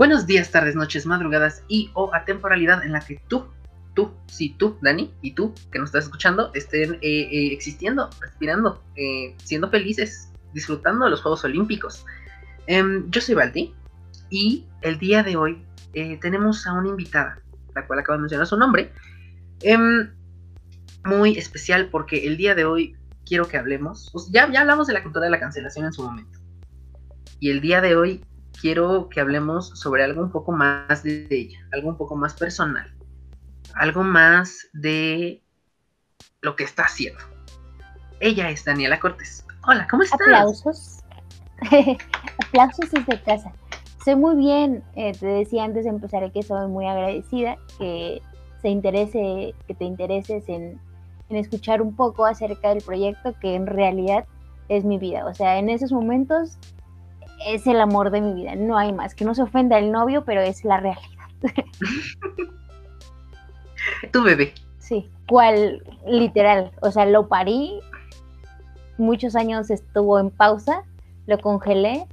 Buenos días, tardes, noches, madrugadas y o atemporalidad en la que tú, tú, sí, tú, Dani, y tú que nos estás escuchando, estén eh, eh, existiendo, respirando, eh, siendo felices, disfrutando de los Juegos Olímpicos. Em, yo soy Balti y el día de hoy tenemos a una invitada, la cual acabo de mencionar su nombre, em, muy especial porque el día de hoy quiero que hablemos, ya, ya hablamos de la cultura de la cancelación en su momento, y el día de hoy quiero que hablemos sobre algo un poco más de ella, algo un poco más personal, algo más de lo que está haciendo. Ella es Daniela Cortés. Hola, ¿cómo estás? Aplausos. Aplausos desde casa. Sé muy bien, eh, te decía antes de empezar que soy muy agradecida que se interese, que te intereses en escuchar un poco acerca del proyecto que en realidad es mi vida. O sea, en esos momentos es el amor de mi vida, no hay más. Que no se ofenda el novio, pero es la realidad. tu bebé. Sí, cual literal, o sea, lo parí, muchos años estuvo en pausa, lo congelé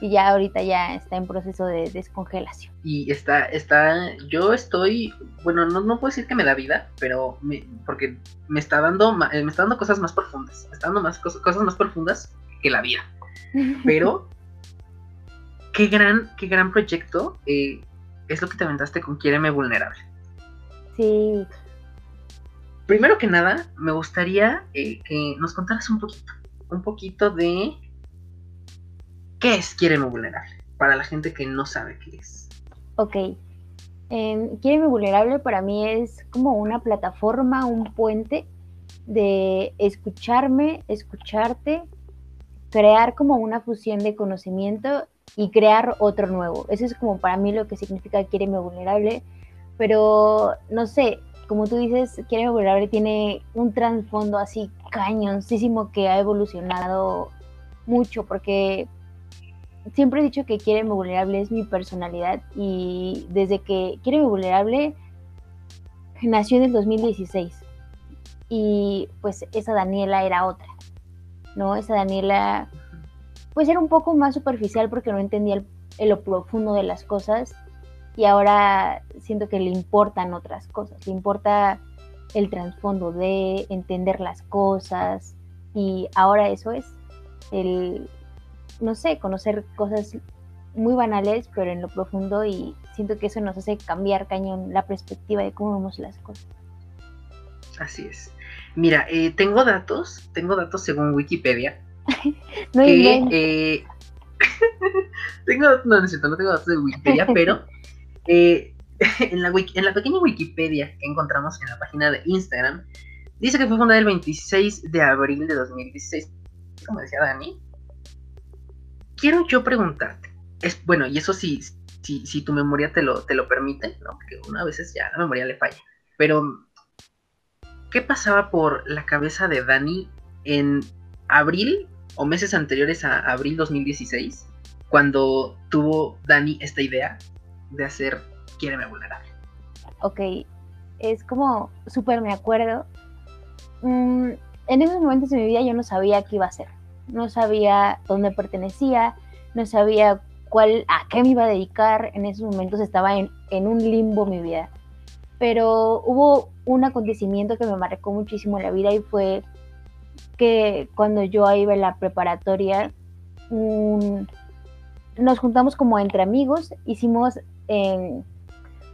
y ya ahorita ya está en proceso de descongelación. Y está, está, yo estoy, bueno, no, no puedo decir que me da vida, pero porque me está dando, me está dando cosas más profundas, me está dando más cosas más profundas que la vida. Pero qué gran, qué gran proyecto eh, es lo que te aventaste con Quiéreme Vulnerable. Sí. Primero que nada, me gustaría eh, que nos contaras un poquito, un poquito de qué es Quiéreme Vulnerable, para la gente que no sabe qué es. Ok. Eh, Quiéreme Vulnerable para mí es como una plataforma, un puente de escucharme, escucharte, crear como una fusión de conocimiento y crear otro nuevo. Eso es como para mí lo que significa Quiereme Vulnerable. Pero no sé, como tú dices, Quiereme Vulnerable tiene un trasfondo así cañoncísimo que ha evolucionado mucho porque siempre he dicho que Quiereme Vulnerable es mi personalidad y desde que Quiereme Vulnerable nació en el 2016 y pues esa Daniela era otra, ¿no? Esa Daniela pues era un poco más superficial porque no entendía el, lo profundo de las cosas y ahora siento que le importan otras cosas, le importa el trasfondo de entender las cosas y ahora eso es el, no sé, conocer cosas muy banales pero en lo profundo y siento que eso nos hace cambiar cañón la perspectiva de cómo vemos las cosas. Así es. Mira, eh, tengo datos, tengo datos según Wikipedia no que, eh, tengo, no, necesito, no tengo datos de Wikipedia, pero eh, en, la en la pequeña Wikipedia que encontramos en la página de Instagram, dice que fue fundada el 26 de abril de 2016. Como decía Dani, quiero yo preguntarte, es bueno, y eso sí, si, si tu memoria te lo, te lo permite, ¿no? porque una veces ya la memoria le falla, pero ¿qué pasaba por la cabeza de Dani en abril o meses anteriores a abril 2016, cuando tuvo Dani esta idea de hacer Quiéreme Vulnerable. Ok, es como súper me acuerdo. Mm, en esos momentos de mi vida yo no sabía qué iba a hacer, no sabía dónde pertenecía, no sabía cuál, a qué me iba a dedicar. En esos momentos estaba en, en un limbo mi vida. Pero hubo un acontecimiento que me marcó muchísimo la vida y fue que cuando yo iba en la preparatoria, nos juntamos como entre amigos, hicimos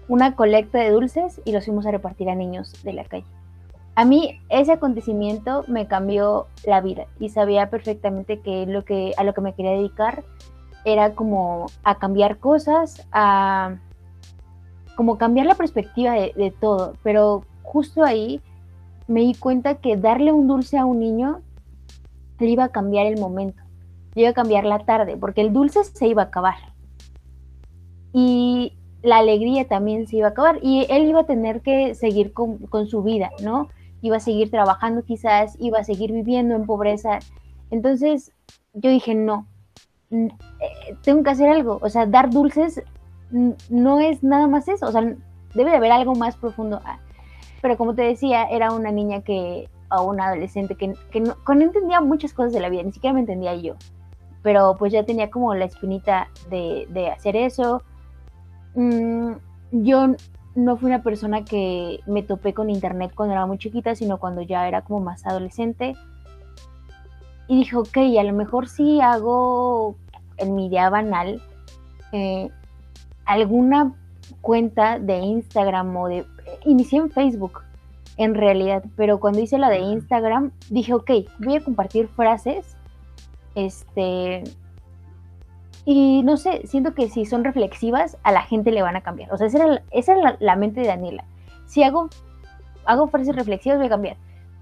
una colecta de dulces y los fuimos a repartir a niños de la calle. A mí ese acontecimiento me cambió la vida y sabía perfectamente que, lo que a lo que me quería dedicar era como a cambiar cosas, a como cambiar la perspectiva de, de todo, pero justo ahí me di cuenta que darle un dulce a un niño le iba a cambiar el momento, le iba a cambiar la tarde, porque el dulce se iba a acabar. Y la alegría también se iba a acabar. Y él iba a tener que seguir con, su vida, ¿no? Iba a seguir trabajando quizás, iba a seguir viviendo en pobreza. Entonces yo dije, no, eh, tengo que hacer algo. O sea, dar dulces no es nada más eso. O sea, debe de haber algo más profundo. Pero como te decía, era una niña que, o una adolescente que, no, entendía muchas cosas de la vida, ni siquiera me entendía yo. Pero pues ya tenía como la espinita de, hacer eso. mm, yo no fui una persona que me topé con internet cuando era muy chiquita, sino cuando ya era como más adolescente. Y dije, ok, a lo mejor sí hago en mi idea banal eh, alguna cuenta de Instagram o de... Inicié en Facebook, en realidad, pero cuando hice la de Instagram, dije, ok, voy a compartir frases, este... Y no sé, siento que si son reflexivas, a la gente le van a cambiar. O sea, esa era, esa la, mente de Daniela. Si hago, hago frases reflexivas, voy a cambiar.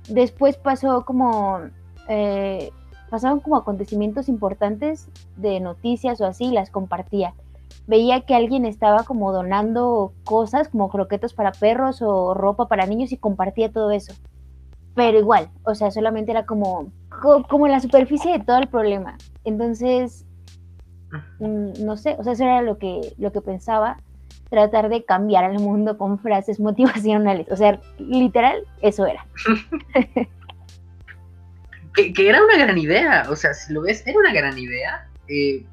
Después pasó como eh, pasaban como acontecimientos importantes de noticias o así, las compartía. Veía que alguien estaba como donando cosas como croquetas para perros o ropa para niños y compartía todo eso. Pero igual, o sea, solamente era como, como la superficie de todo el problema. Entonces, mm, no sé, o sea, eso era lo que, lo que pensaba, tratar de cambiar el mundo con frases motivacionales. O sea, literal, eso era. que, era una gran idea, o sea, si lo ves, era una gran idea, eh,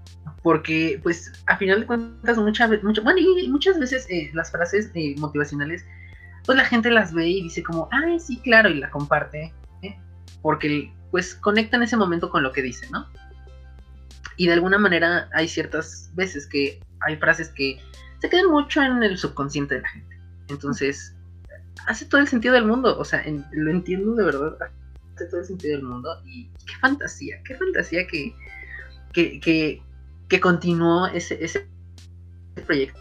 porque pues a final de cuentas muchas veces, bueno, y muchas veces eh, las frases eh, motivacionales, pues la gente las ve y dice como, ay, sí, claro, y la comparte, porque pues conecta en ese momento con lo que dice, ¿no? Y de alguna manera hay ciertas veces que hay frases que se quedan mucho en el subconsciente de la gente. Entonces, hace todo el sentido del mundo, o sea, lo entiendo de verdad todo el sentido del mundo. Y qué fantasía, qué fantasía que, que, que, continuó ese, ese proyecto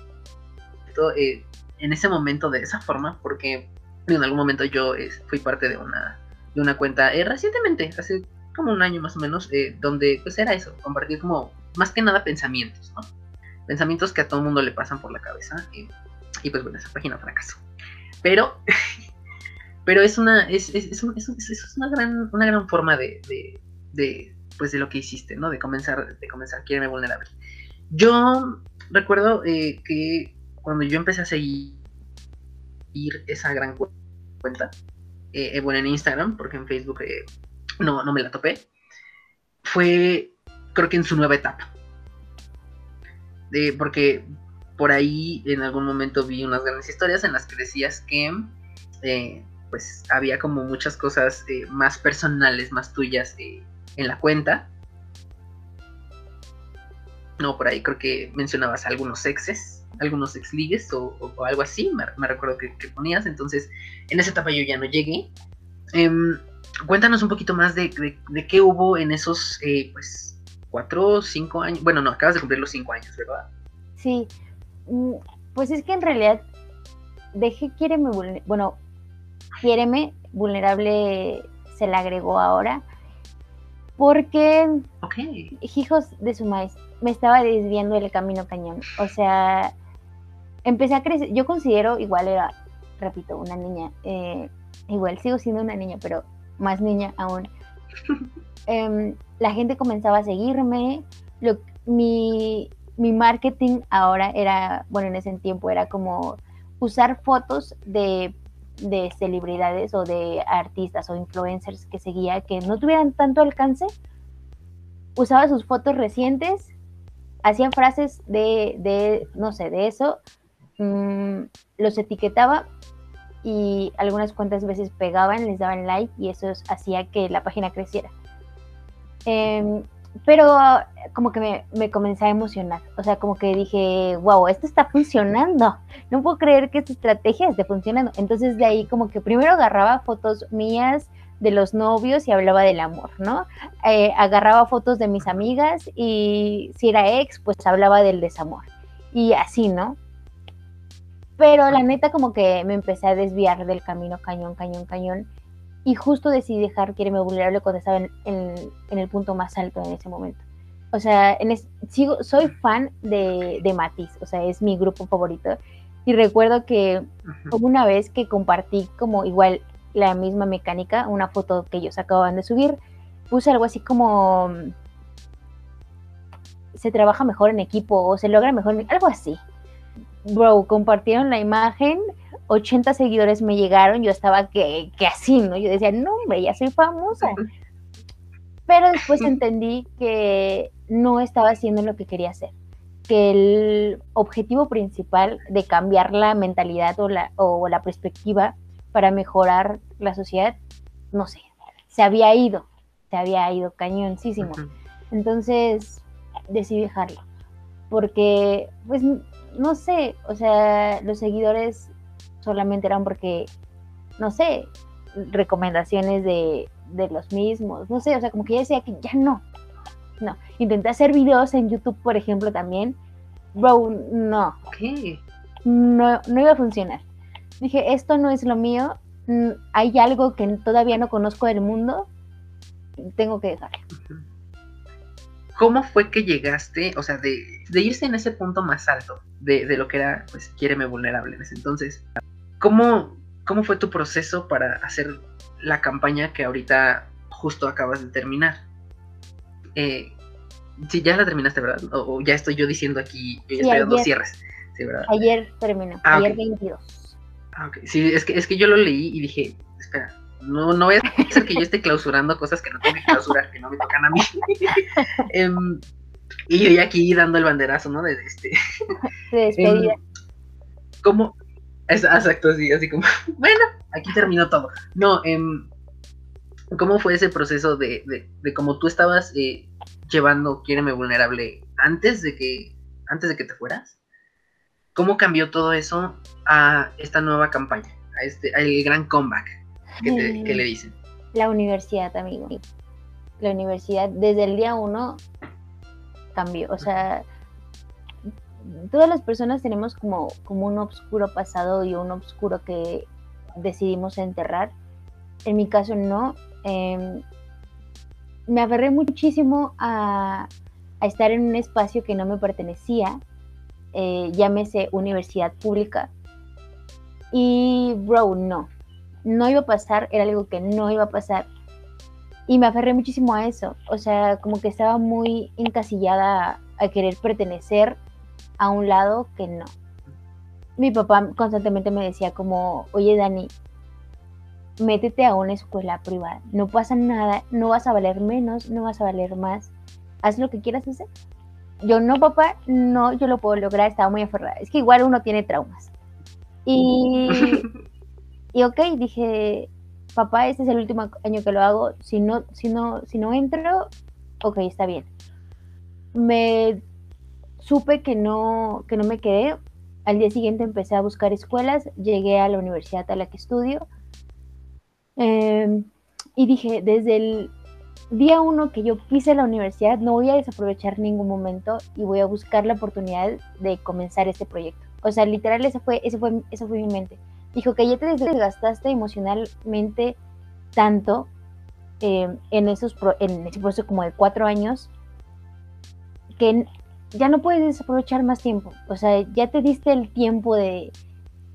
eh, en ese momento de esa forma, porque en algún momento yo eh, fui parte de una, de una cuenta eh, recientemente, hace como un año más o menos, donde pues era eso, compartir como más que nada pensamientos, ¿no? Pensamientos que a todo el mundo le pasan por la cabeza. y pues bueno, esa página fracasó. Pero pero es una, es, es, es, es una, gran, una gran forma de, pues de lo que hiciste, ¿no? De comenzar, de comenzar, vulnerable. Yo recuerdo eh, que cuando yo empecé a seguir esa gran cuenta, eh, eh, bueno, en Instagram, porque en Facebook no, no me la topé, fue creo que en su nueva etapa. De, porque por ahí en algún momento vi unas grandes historias en las que decías que pues había como muchas cosas más personales, más tuyas eh, en la cuenta. No, por ahí creo que mencionabas algunos exes, algunos ex ligues o, algo así, me, recuerdo que, ponías. Entonces, en esa etapa yo ya no llegué. Em, cuéntanos un poquito más de, qué hubo en esos, eh, pues, cuatro o cinco años. Bueno, no, acabas de cumplir los cinco años, ¿verdad? Sí, mm, pues es que en realidad, dejé quiere bueno, Quiéreme, vulnerable se la agregó ahora. Porque, hijos de su maíz, me estaba desviando el camino cañón. O sea, empecé a crecer. Yo considero, igual era, repito, una niña. Eh, igual sigo siendo una niña, pero más niña aún. Em, la gente comenzaba a seguirme. mi, mi marketing ahora era, bueno, en ese tiempo era como usar fotos de de celebridades o de artistas o influencers que seguía que no tuvieran tanto alcance, usaba sus fotos recientes, hacía frases de, no sé, de eso, mm, los etiquetaba y algunas cuantas veces pegaban, les daban like y eso hacía que la página creciera. Em, pero como que me, me, comencé a emocionar, o sea, como que dije, wow, esto está funcionando, no puedo creer que esta estrategia esté funcionando. Entonces de ahí como que primero agarraba fotos mías de los novios y hablaba del amor, ¿no? Eh, agarraba fotos de mis amigas y si era ex, pues hablaba del desamor. Y así, ¿no? Pero la neta como que me empecé a desviar del camino cañón, cañón, cañón y justo decidí dejar Quiereme Vulnerable cuando estaba en, en, el punto más alto en ese momento. O sea, en sigo, soy fan de, de Matiz, o sea, es mi grupo favorito. Y recuerdo que una vez que compartí como igual la misma mecánica, una foto que ellos acababan de subir, puse algo así como se trabaja mejor en equipo o se logra mejor, algo así. Bro, compartieron la imagen, 80 seguidores me llegaron, yo estaba que, que así, ¿no? Yo decía, no, hombre, ya soy famosa. Pero después entendí que no estaba haciendo lo que quería hacer. que el objetivo principal de cambiar la mentalidad o la, o la perspectiva para mejorar la sociedad, no sé, se había ido, se había ido cañoncísimo. Entonces decidí dejarlo, porque, pues, no sé, o sea, los seguidores solamente eran porque, no sé, recomendaciones de, de los mismos, no sé, o sea, como que ya decía que ya no, no. Intenté hacer videos en YouTube, por ejemplo, también. Bro, no. ¿Qué? No, no iba a funcionar. Dije, esto no es lo mío. Mm, hay algo que todavía no conozco del mundo. Tengo que dejarlo. ¿Cómo fue que llegaste, o sea, de, irse en ese punto más alto de, lo que era, pues, Quiéreme Vulnerable en ese entonces? ¿Cómo, ¿Cómo fue tu proceso para hacer la campaña que ahorita justo acabas de terminar? Eh, sí, ya la terminaste, ¿verdad? O, ya estoy yo diciendo aquí, yo ya estoy dando cierres. Sí, ¿verdad? Ayer terminó, ah, ayer 22. Ah, ok. Sí, es que, es que yo lo leí y dije, espera, no, no ser que yo esté clausurando cosas que no tengo que clausurar, que no me tocan a mí. Em, y yo ya aquí dando el banderazo, ¿no? De, este. De despedida. Em, ¿Cómo? Exacto, sí, así como, bueno, aquí terminó todo. No, eh, ¿Cómo fue ese proceso de, de, de cómo tú estabas eh, llevando Quiéreme Vulnerable antes de que antes de que te fueras? ¿Cómo cambió todo eso a esta nueva campaña, a este al gran comeback que, le dicen? La universidad, amigo. La universidad desde el día uno cambió, o sea, todas las personas tenemos como, como un oscuro pasado y un oscuro que decidimos enterrar. En mi caso no, Em, me aferré muchísimo a, estar en un espacio que no me pertenecía, eh, llámese universidad pública. Y, bro, no, no iba a pasar, era algo que no iba a pasar. Y me aferré muchísimo a eso, o sea, como que estaba muy encasillada a querer pertenecer a un lado que no. Mi papá constantemente me decía como, oye Dani, métete a una escuela privada. No pasa nada, no vas a valer menos, no vas a valer más. Haz lo que quieras hacer. Yo no, papá, no, yo lo puedo lograr, estaba muy aferrada. Es que igual uno tiene traumas. Y, y ok, dije, papá, este es el último año que lo hago. Si no, si no, si no entro, ok, está bien. Me supe que no, que no me quedé. Al día siguiente empecé a buscar escuelas, llegué a la universidad a la que estudio Em, y dije, desde el día uno que yo pise la universidad, no voy a desaprovechar ningún momento y voy a buscar la oportunidad de comenzar este proyecto. O sea, literal, esa fue, ese fue, esa fue mi mente. Dijo que ya te desgastaste emocionalmente tanto em, en, esos en ese proceso como de cuatro años que ya no puedes desaprovechar más tiempo. O sea, ya te diste el tiempo de,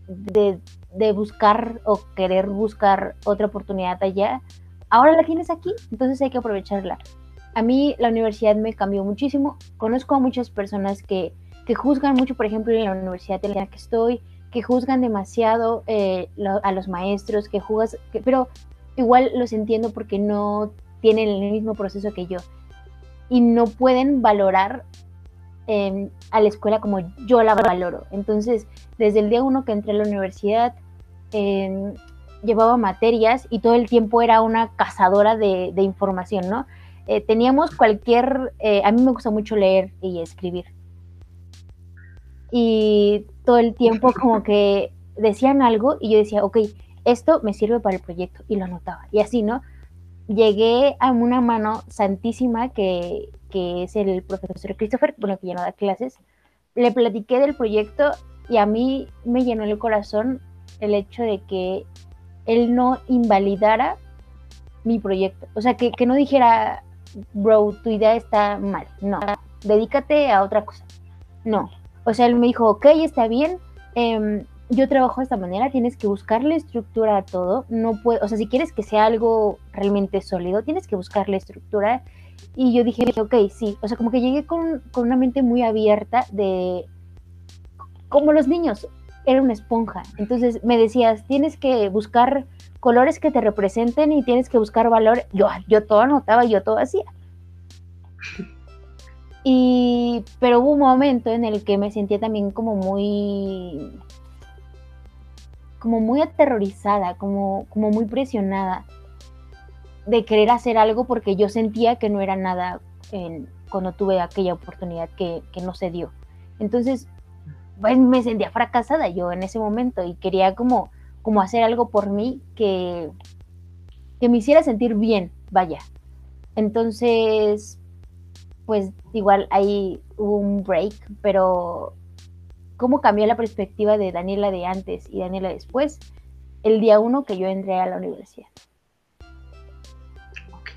de buscar o querer buscar otra oportunidad allá, ahora la tienes aquí, entonces hay que aprovecharla. A mí la universidad me cambió muchísimo. Conozco a muchas personas que, que juzgan mucho, por ejemplo, en la universidad en la que estoy, que juzgan demasiado eh, a los maestros, que juzgan, pero igual los entiendo porque no tienen el mismo proceso que yo y no pueden valorar em, a la escuela como yo la valoro. Entonces, desde el día uno que entré a la universidad, llevaba materias y todo el tiempo era una cazadora de, información, ¿no? Eh, teníamos cualquier, eh, a mí me gusta mucho leer y escribir. Y todo el tiempo como que decían algo y yo decía, ok, esto me sirve para el proyecto y lo anotaba. Y así, ¿no? Llegué a una mano santísima que, que es el profesor Christopher, bueno, que ya no da clases. Le platiqué del proyecto y a mí me llenó el corazón el hecho de que él no invalidara mi proyecto. O sea, que, no dijera, bro, tu idea está mal. No, dedícate a otra cosa. No. O sea, él me dijo, ok, está bien. Em, yo trabajo de esta manera, tienes que buscarle estructura a todo. No puedo, o sea, si quieres que sea algo realmente sólido, tienes que buscarle estructura. Y yo dije, ok, sí. O sea, como que llegué con, con una mente muy abierta de como los niños era una esponja. Entonces me decías, tienes que buscar colores que te representen y tienes que buscar valor. Yo, yo todo anotaba, yo todo hacía. Y pero hubo un momento en el que me sentía también como muy, como muy aterrorizada, como, como muy presionada de querer hacer algo porque yo sentía que no era nada en, cuando tuve aquella oportunidad que, que no se dio. Entonces, pues me sentía fracasada yo en ese momento y quería como, como hacer algo por mí que, que me hiciera sentir bien, vaya. Entonces, pues igual ahí hubo un break, pero cómo cambió la perspectiva de Daniela de antes y Daniela después, el día uno que yo entré a la universidad. Ok,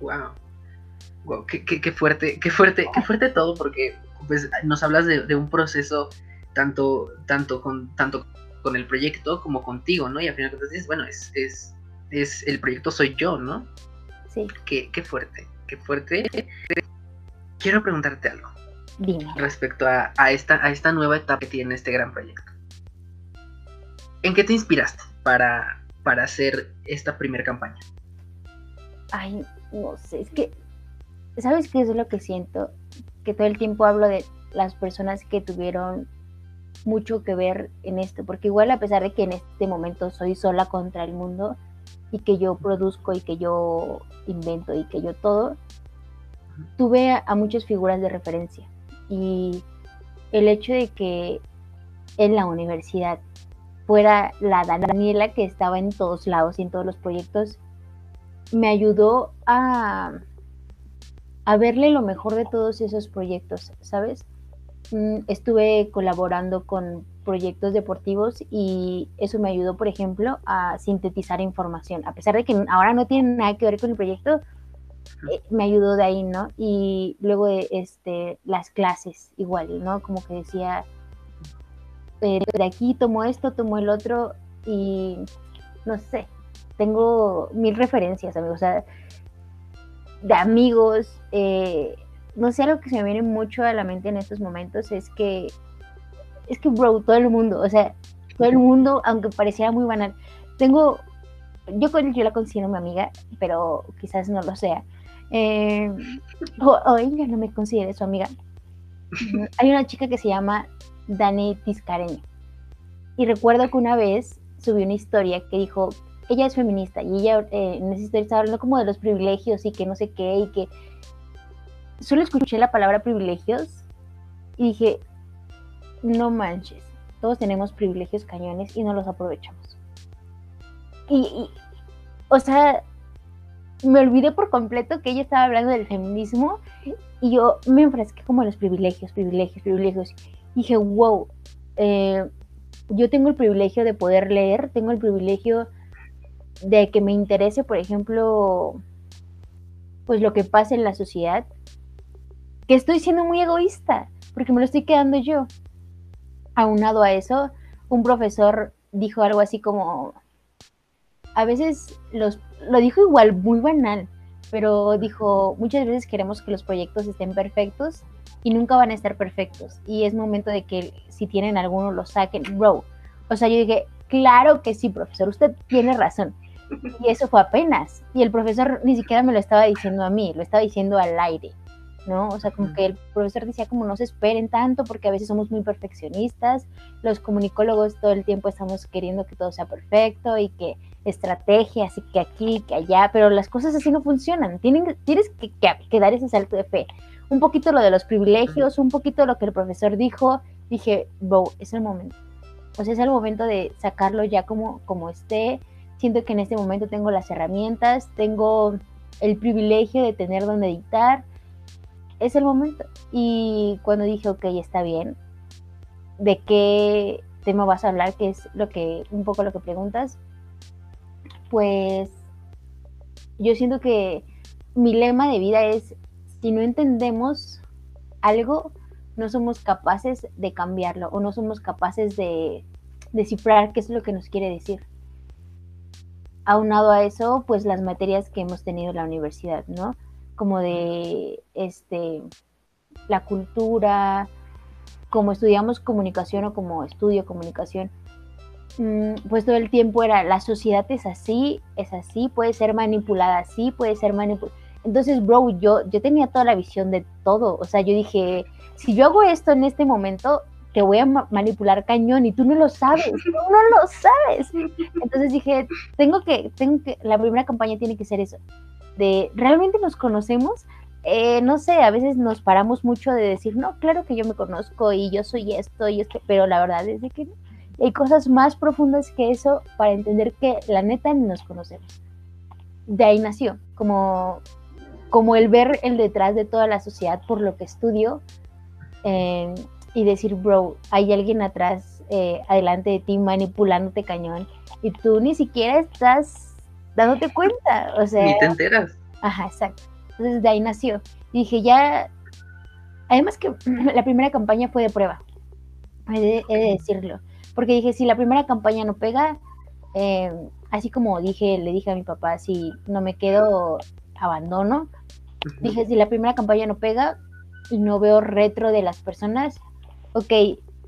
wow. qué, fuerte, qué fuerte, qué fuerte todo, porque pues nos hablas de, un proceso tanto, tanto con, tanto con el proyecto como contigo, ¿no? Y al final de dices, bueno, es, es, es, el proyecto soy yo, ¿no? Sí. Qué, qué fuerte, qué fuerte. Quiero preguntarte algo. Dime. Respecto a, esta, a esta nueva etapa que tiene este gran proyecto. ¿En qué te inspiraste para, para hacer esta primera campaña? Ay, no sé, es que, ¿sabes qué es lo que siento? Que todo el tiempo hablo de las personas que tuvieron mucho que ver en esto, porque igual a pesar de que en este momento soy sola contra el mundo y que yo produzco y que yo invento y que yo todo, tuve a, muchas figuras de referencia y el hecho de que en la universidad fuera la Daniela que estaba en todos lados y en todos los proyectos, me ayudó a, a verle lo mejor de todos esos proyectos, ¿sabes? Mm, estuve colaborando con proyectos deportivos y eso me ayudó, por ejemplo, a sintetizar información. A pesar de que ahora no tiene nada que ver con el proyecto, eh, me ayudó de ahí, ¿no? Y luego de este, las clases, igual, ¿no? Como que decía, eh, de aquí tomo esto, tomo el otro y no sé, tengo mil referencias, amigos, o sea, de amigos, eh, no sé, algo que se me viene mucho a la mente en estos momentos es que, es que, bro, todo el mundo, o sea, todo el mundo, aunque pareciera muy banal, tengo, yo, yo la considero mi amiga, pero quizás no lo sea, eh, o, no me considere su amiga. Hay una chica que se llama Dani Tiscareño. Y recuerdo que una vez subió una historia que dijo, ella es feminista y ella eh, en esa historia estaba hablando como de los privilegios y que no sé qué y que solo escuché la palabra privilegios y dije, no manches, todos tenemos privilegios cañones y no los aprovechamos. Y, o sea, me olvidé por completo que ella estaba hablando del feminismo y yo me enfrasqué como los privilegios, privilegios, privilegios. Y dije, wow, eh, yo tengo el privilegio de poder leer, tengo el privilegio de que me interese, por ejemplo, pues lo que pasa en la sociedad que estoy siendo muy egoísta, porque me lo estoy quedando yo. Aunado a eso, un profesor dijo algo así como, a veces los, lo dijo igual muy banal, pero dijo, muchas veces queremos que los proyectos estén perfectos y nunca van a estar perfectos. Y es momento de que si tienen alguno lo saquen, bro. O sea, yo dije, claro que sí, profesor, usted tiene razón. Y eso fue apenas. Y el profesor ni siquiera me lo estaba diciendo a mí, lo estaba diciendo al aire. ¿no? O sea, como que el profesor decía como no se esperen tanto porque a veces somos muy perfeccionistas, los comunicólogos todo el tiempo estamos queriendo que todo sea perfecto y que estrategias y que aquí, que allá, pero las cosas así no funcionan, Tienen, tienes que, que, dar ese salto de fe. Un poquito lo de los privilegios, un poquito lo que el profesor dijo, dije, bro, es el momento. O sea, es el momento de sacarlo ya como, como esté. Siento que en este momento tengo las herramientas, tengo el privilegio de tener donde editar, es el momento. Y cuando dije, ok, está bien, ¿de qué tema vas a hablar? Que es lo que, un poco lo que preguntas. Pues yo siento que mi lema de vida es, si no entendemos algo, no somos capaces de cambiarlo o no somos capaces de descifrar qué es lo que nos quiere decir. Aunado a eso, pues las materias que hemos tenido en la universidad, ¿no? como de este, la cultura, como estudiamos comunicación o como estudio comunicación, pues todo el tiempo era la sociedad es así, es así, puede ser manipulada así, puede ser manipulada. Entonces, bro, yo, yo tenía toda la visión de todo. O sea, yo dije, si yo hago esto en este momento, te voy a manipular cañón y tú no lo sabes, tú no lo sabes. Entonces dije, tengo que, tengo que, la primera campaña tiene que ser eso, de realmente nos conocemos. Eh, no sé, a veces nos paramos mucho de decir, no, claro que yo me conozco y yo soy esto y esto, pero la verdad es que hay cosas más profundas que eso para entender que la neta nos conocemos. De ahí nació, como, como el ver el detrás de toda la sociedad por lo que estudio. Eh, y decir, bro, hay alguien atrás, eh, adelante de ti manipulándote cañón y tú ni siquiera estás dándote cuenta, o sea... Ni te enteras. Ajá, exacto. Entonces de ahí nació. Y dije, ya... Además que la primera campaña fue de prueba, he de, decirlo, porque dije, si la primera campaña no pega, eh, así como dije, le dije a mi papá, si no me quedo, abandono. Dije, si la primera campaña no pega y no veo retro de las personas, ok,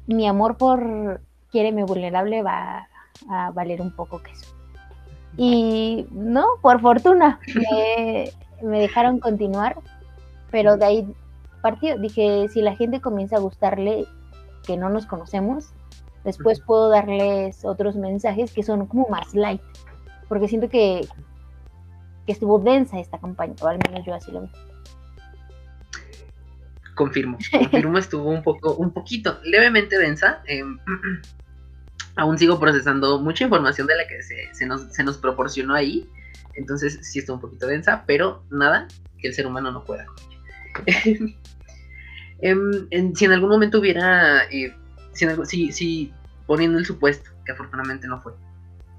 mi amor por Quiéreme Vulnerable va a valer un poco queso. Y no, por fortuna, me, dejaron continuar, pero de ahí partió. Dije, si la gente comienza a gustarle que no nos conocemos, después puedo darles otros mensajes que son como más light, porque siento que, que estuvo densa esta campaña, o al menos yo así lo veo. Confirmo, confirmo, estuvo un poco, un poquito, levemente densa. Em, aún sigo procesando mucha información de la que se, nos, proporcionó ahí. Entonces sí estuvo un poquito densa, pero nada que el ser humano no pueda em, si en algún momento hubiera, eh, si, si, poniendo el supuesto, que afortunadamente no fue,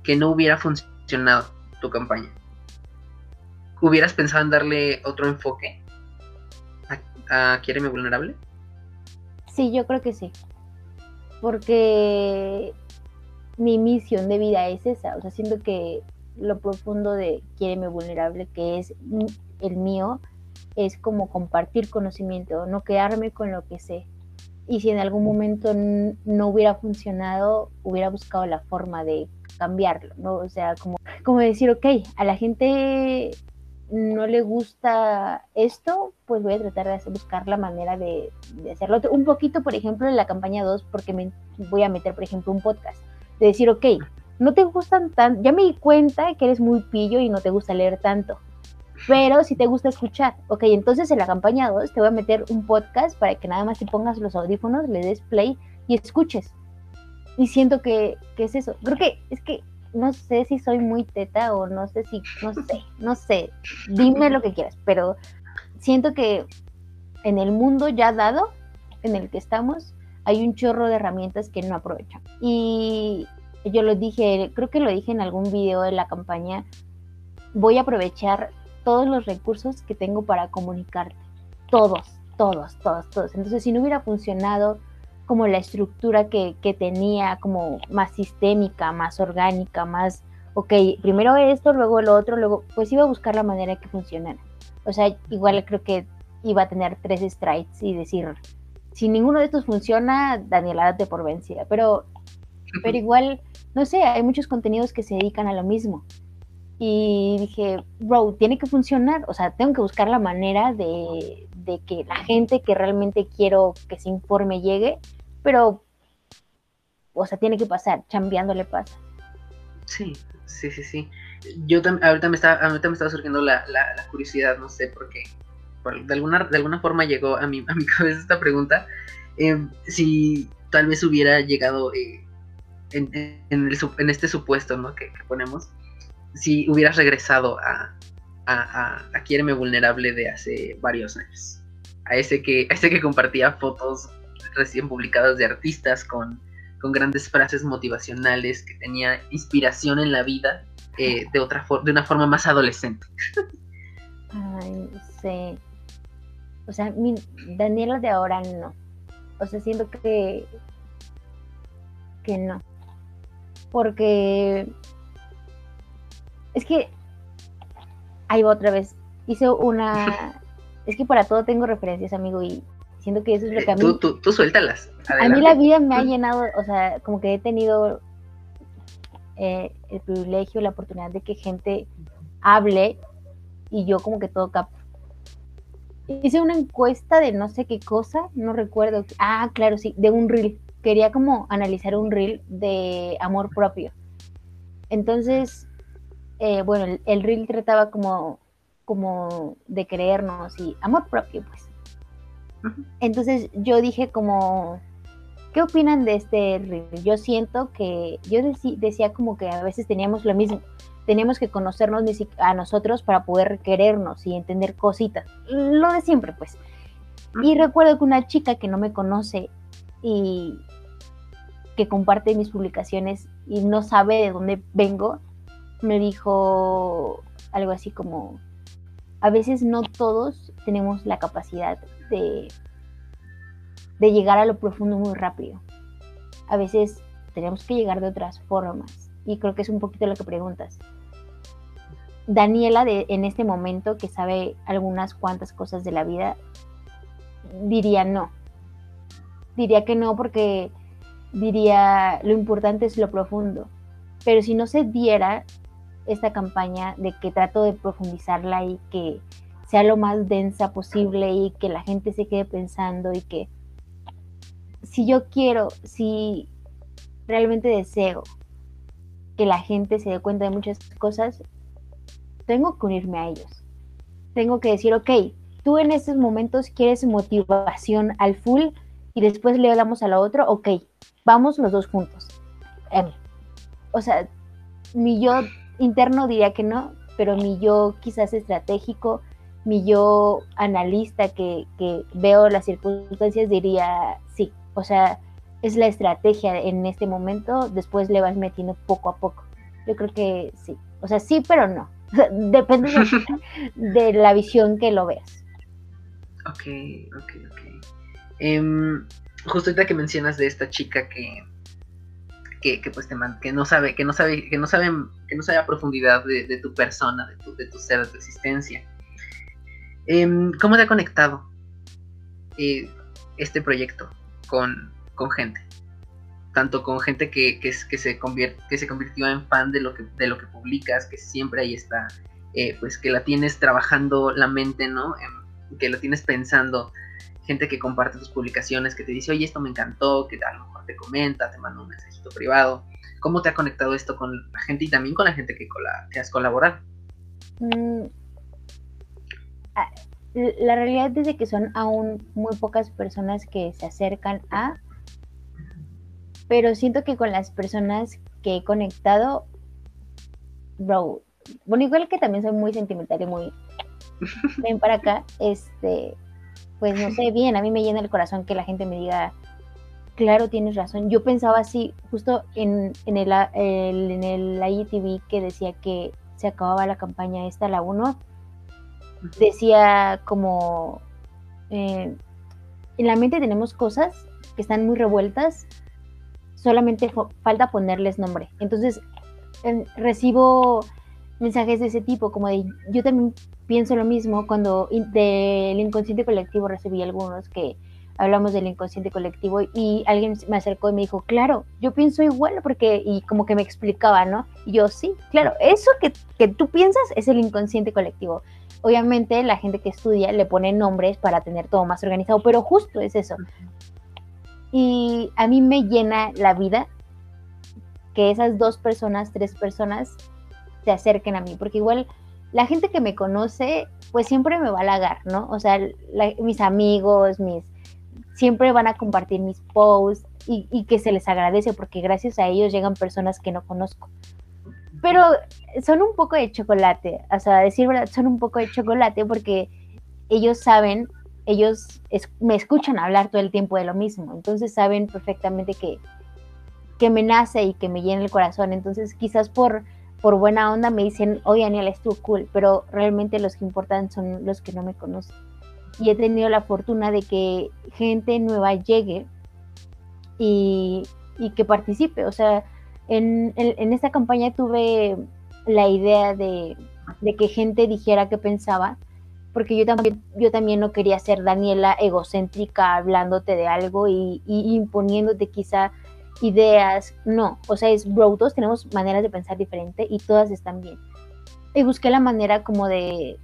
que no hubiera funcionado tu campaña, ¿hubieras pensado en darle otro enfoque? a Quiéreme Vulnerable? Sí, yo creo que sí. Porque mi misión de vida es esa. O sea, siento que lo profundo de Quiéreme Vulnerable, que es el mío, es como compartir conocimiento, no quedarme con lo que sé. Y si en algún momento no hubiera funcionado, hubiera buscado la forma de cambiarlo, ¿no? O sea, como, como decir, ok, a la gente no le gusta esto, pues voy a tratar de buscar la manera de, hacerlo. Un poquito, por ejemplo, en la campaña 2, porque me voy a meter, por ejemplo, un podcast. De decir, ok, no te gustan tanto, ya me di cuenta que eres muy pillo y no te gusta leer tanto, pero si te gusta escuchar, ok, entonces en la campaña 2 te voy a meter un podcast para que nada más te pongas los audífonos, le des play y escuches. Y siento que, que es eso. Creo que es que no sé si soy muy teta o no sé si, no sé, no sé, dime lo que quieras, pero siento que en el mundo ya dado en el que estamos hay un chorro de herramientas que no aprovechan. Y yo lo dije, creo que lo dije en algún video de la campaña, voy a aprovechar todos los recursos que tengo para comunicarte. Todos, todos, todos, todos. Entonces, si no hubiera funcionado como la estructura que, tenía, como más sistémica, más orgánica, más, ok, primero esto, luego lo otro, luego, pues iba a buscar la manera que funcionara. O sea, igual creo que iba a tener tres strikes y decir, si ninguno de estos funciona, Daniela, date por vencida. Pero, pero igual, no sé, hay muchos contenidos que se dedican a lo mismo. Y dije, bro, tiene que funcionar. O sea, tengo que buscar la manera de, de que la gente que realmente quiero que se informe llegue pero, o sea, tiene que pasar, chambeándole pasa. Sí, sí, sí, sí. Yo ahorita me estaba, ahorita me estaba surgiendo la, curiosidad, no sé por qué. de, alguna, de alguna forma llegó a mi, a mi cabeza esta pregunta. Em, si tal vez hubiera llegado eh, en, en, este supuesto ¿no? que, ponemos, si hubieras regresado a, a, a, Vulnerable de hace varios años. A ese que, a ese que compartía fotos recién publicadas de artistas con, grandes frases motivacionales, que tenía inspiración en la vida eh, de, otra de una forma más adolescente. Ay, sí. O sea, mi Daniela de ahora no. O sea, siento que que no. Porque es que ahí va otra vez. Hice una es que para todo tengo referencias, amigo, y Siento que eso es lo que a mí... Tú, tú, suéltalas. A mí la vida me ha llenado, o sea, como que he tenido eh, el privilegio, la oportunidad de que gente hable y yo como que todo hice una encuesta de no sé qué cosa, no recuerdo. Ah, claro, sí, de un reel. Quería como analizar un reel de amor propio. Entonces, eh, bueno, el, reel trataba como, como de creernos y amor propio, pues. Entonces yo dije como, ¿qué opinan de este reel? Yo siento que, yo decía como que a veces teníamos lo mismo, teníamos que conocernos a nosotros para poder querernos y entender cositas, lo de siempre pues. Y recuerdo que una chica que no me conoce y que comparte mis publicaciones y no sabe de dónde vengo, me dijo algo así como, a veces no todos tenemos la capacidad de, de llegar a lo profundo muy rápido. A veces tenemos que llegar de otras formas. Y creo que es un poquito lo que preguntas. Daniela, de, en este momento, que sabe algunas cuantas cosas de la vida, diría no. Diría que no porque diría lo importante es lo profundo. Pero si no se diera esta campaña de que trato de profundizarla y que sea lo más densa posible y que la gente se quede pensando y que si yo quiero, si realmente deseo que la gente se dé cuenta de muchas cosas, tengo que unirme a ellos. Tengo que decir, ok, tú en estos momentos quieres motivación al full y después le damos a la otra, ok, vamos los dos juntos. Em, o sea, mi yo interno diría que no, pero mi yo quizás estratégico, mi yo analista que, veo las circunstancias diría sí. O sea, es la estrategia en este momento, después le vas metiendo poco a poco. Yo creo que sí. O sea, sí, pero no. Depende de, la visión que lo veas. Ok, ok, ok. Em, justo ahorita que mencionas de esta chica que, que, pues te que no sabe, que no sabe, que no sabe, que no sabe a profundidad de, tu persona, de tu, de tu, ser, de tu existencia. Em, ¿Cómo te ha conectado eh, este proyecto con, con, gente? Tanto con gente que, que, que, se convierte, que se convirtió en fan de lo que, de lo que publicas, que siempre ahí está, eh, pues que la tienes trabajando la mente, ¿no? Em, que lo tienes pensando gente que comparte tus publicaciones, que te dice, oye, esto me encantó, que a lo mejor te comenta, te manda un mensajito privado. ¿Cómo te ha conectado esto con la gente y también con la gente que, que has colaborado? Mm, la realidad es de que son aún muy pocas personas que se acercan a, pero siento que con las personas que he conectado, bro, bueno, igual que también soy muy sentimental y muy, ven para acá, este, pues no sé, bien, a mí me llena el corazón que la gente me diga, claro, tienes razón. Yo pensaba así, justo en, en, el, en el IETV que decía que se acababa la campaña esta, la 1, decía como, eh, en la mente tenemos cosas que están muy revueltas, solamente falta ponerles nombre. Entonces, recibo mensajes de ese tipo, como de, yo también pienso lo mismo cuando del inconsciente colectivo recibí algunos que hablamos del inconsciente colectivo y alguien me acercó y me dijo, claro, yo pienso igual porque, y como que me explicaba, ¿no? Y yo sí, claro, eso que, que tú piensas es el inconsciente colectivo. Obviamente la gente que estudia le pone nombres para tener todo más organizado, pero justo es eso. Y a mí me llena la vida que esas dos personas, tres personas, se acerquen a mí, porque igual la gente que me conoce, pues siempre me va a halagar, ¿no? O sea, mis amigos, mis, siempre van a compartir mis posts y, que se les agradece porque gracias a ellos llegan personas que no conozco. Pero son un poco de chocolate, o sea, decir verdad, son un poco de chocolate porque ellos saben, ellos me escuchan hablar todo el tiempo de lo mismo, entonces saben perfectamente que, que me nace y que me llena el corazón, entonces quizás por por buena onda me dicen, oye Daniela, estuvo cool, pero realmente los que importan son los que no me conocen. Y he tenido la fortuna de que gente nueva llegue y, que participe. O sea, en, esta campaña tuve la idea de, que gente dijera qué pensaba, porque yo también, yo también no quería ser Daniela egocéntrica hablándote de algo y, y imponiéndote quizá ideas, no, o sea, es bro, todos tenemos maneras de pensar diferente y todas están bien. Y busqué la manera como de,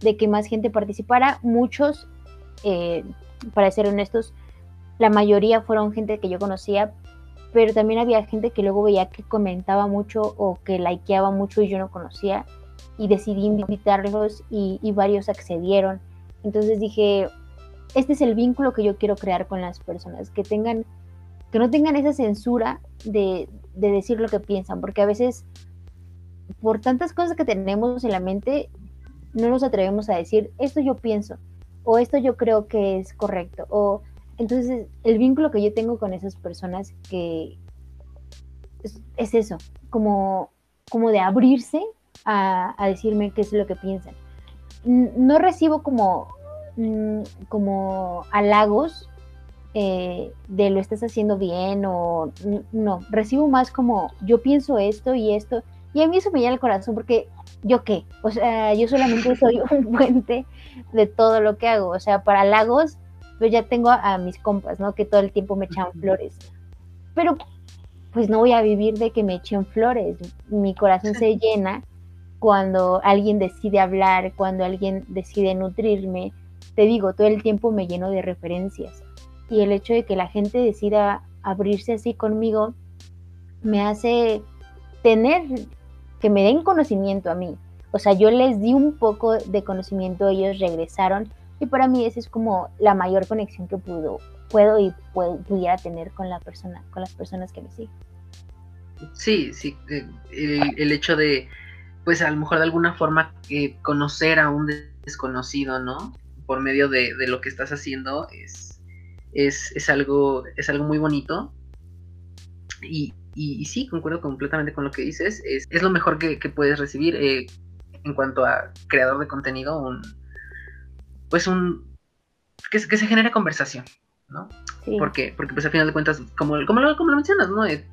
de que más gente participara. Muchos, eh, para ser honestos, la mayoría fueron gente que yo conocía, pero también había gente que luego veía que comentaba mucho o que likeaba mucho y yo no conocía y decidí invitarlos y, y varios accedieron. Entonces dije, este es el vínculo que yo quiero crear con las personas, que tengan, que no tengan esa censura de, de decir lo que piensan, porque a veces por tantas cosas que tenemos en la mente, no nos atrevemos a decir, esto yo pienso, o esto yo creo que es correcto, o entonces el vínculo que yo tengo con esas personas que es, eso, como, como de abrirse a, a, decirme qué es lo que piensan. No recibo como, mm, como halagos eh, de lo estás haciendo bien o no, recibo más como yo pienso esto y esto y a mí eso me llena el corazón porque yo qué, o sea, yo solamente soy un puente de todo lo que hago, o sea, para Lagos, pues ya tengo a, mis compas, ¿no? Que todo el tiempo me echan flores. Pero pues no voy a vivir de que me echen flores. Mi corazón se llena cuando alguien decide hablar, cuando alguien decide nutrirme. Te digo, todo el tiempo me lleno de referencias. Y el hecho de que la gente decida abrirse así conmigo me hace tener que me den conocimiento a mí. O sea, yo les di un poco de conocimiento, ellos regresaron y para mí esa es como la mayor conexión que puedo, puedo y puedo, pudiera tener con la persona, con las personas que me siguen. Sí, sí, eh, el, hecho de, pues a lo mejor de alguna forma eh, conocer a un desconocido, ¿no? Por medio de, lo que estás haciendo es, es, algo, es algo muy bonito. Y, y, sí, concuerdo completamente con lo que dices. Es, es lo mejor que, puedes recibir eh, en cuanto a creador de contenido, un pues un que, que se genere conversación, ¿no? Porque, porque pues al final de cuentas, como, como, lo, como lo mencionas, ¿no? Eh,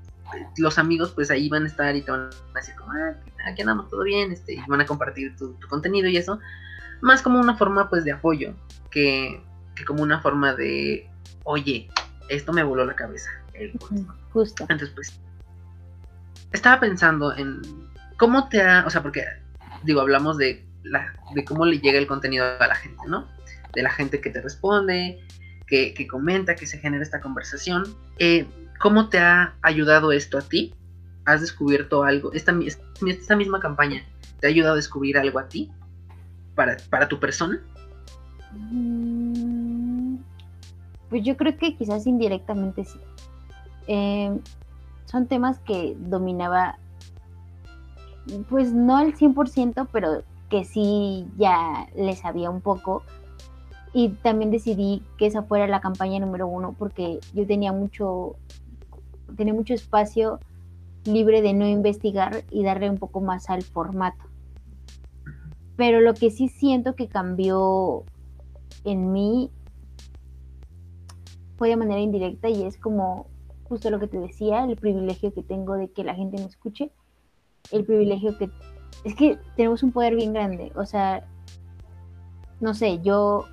los amigos pues ahí van a estar y te van a decir como, ah, aquí andamos todo bien, este, y van a compartir tu, contenido y eso, más como una forma pues de apoyo, que, que como una forma de, oye, esto me voló la cabeza. Justo. Entonces pues estaba pensando en cómo te ha, o sea, porque digo, hablamos de, la, de cómo le llega el contenido a la gente, ¿no? De la gente que te responde, que, que comenta, que se genera esta conversación. Eh, ¿Cómo te ha ayudado esto a ti? ¿Has descubierto algo? Esta, esta misma campaña te ha ayudado a descubrir algo a ti para, para tu persona? Mm, pues yo creo que quizás indirectamente sí. Eh, son temas que dominaba, pues no al 100%, pero que sí ya les sabía un poco. Y también decidí que esa fuera la campaña número uno porque yo tenía mucho, tenía mucho espacio libre de no investigar y darle un poco más al formato. Pero lo que sí siento que cambió en mí fue de manera indirecta y es como justo lo que te decía, el privilegio que tengo de que la gente me escuche, el privilegio que... Es que tenemos un poder bien grande, o sea, no sé, yo...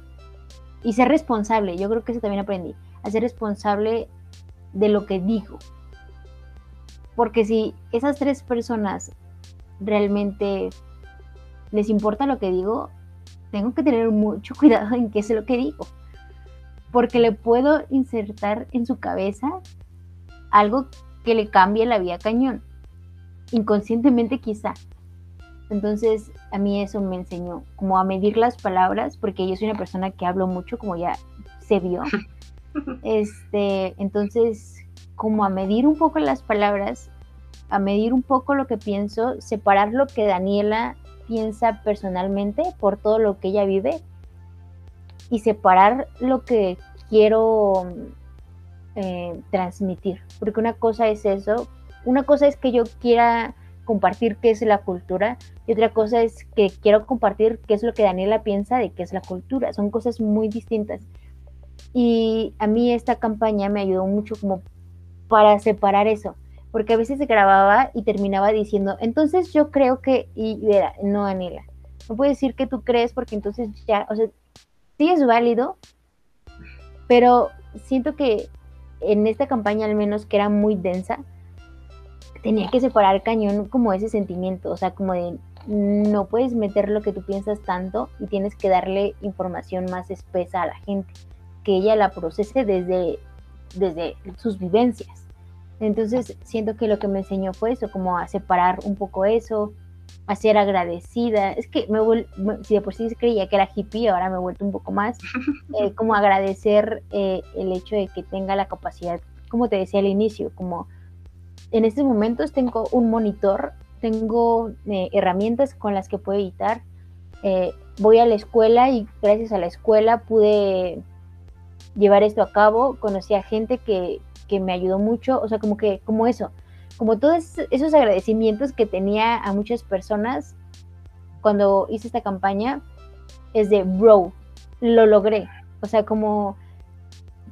Y ser responsable, yo creo que eso también aprendí, a ser responsable de lo que digo. Porque si esas tres personas realmente les importa lo que digo, tengo que tener mucho cuidado en qué es lo que digo. Porque le puedo insertar en su cabeza algo que le cambie la vida cañón, inconscientemente quizá. Entonces a mí eso me enseñó como a medir las palabras, porque yo soy una persona que hablo mucho, como ya se vio. Este, entonces, como a medir un poco las palabras, a medir un poco lo que pienso, separar lo que Daniela piensa personalmente por todo lo que ella vive y separar lo que quiero eh, transmitir. Porque una cosa es eso, una cosa es que yo quiera compartir qué es la cultura y otra cosa es que quiero compartir qué es lo que Daniela piensa de qué es la cultura. Son cosas muy distintas. Y a mí esta campaña me ayudó mucho como para separar eso, porque a veces grababa y terminaba diciendo, entonces yo creo que, y era, no Daniela, no puedes decir que tú crees porque entonces ya, o sea, sí es válido, pero siento que en esta campaña al menos que era muy densa, tenía que separar cañón como ese sentimiento, o sea, como de no puedes meter lo que tú piensas tanto y tienes que darle información más espesa a la gente, que ella la procese desde, desde sus vivencias. Entonces siento que lo que me enseñó fue eso, como a separar un poco eso, a ser agradecida. Es que me, si de por sí creía que era hippie, ahora me he vuelto un poco más, eh, como agradecer eh, el hecho de que tenga la capacidad, como te decía al inicio, como en estos momentos tengo un monitor, tengo eh, herramientas con las que puedo editar. voy a la escuela y gracias a la escuela pude llevar esto a cabo. Conocí a gente que, que me ayudó mucho, o sea, como que, como eso, como todos esos agradecimientos que tenía a muchas personas cuando hice esta campaña, es de, bro, lo logré. O sea, como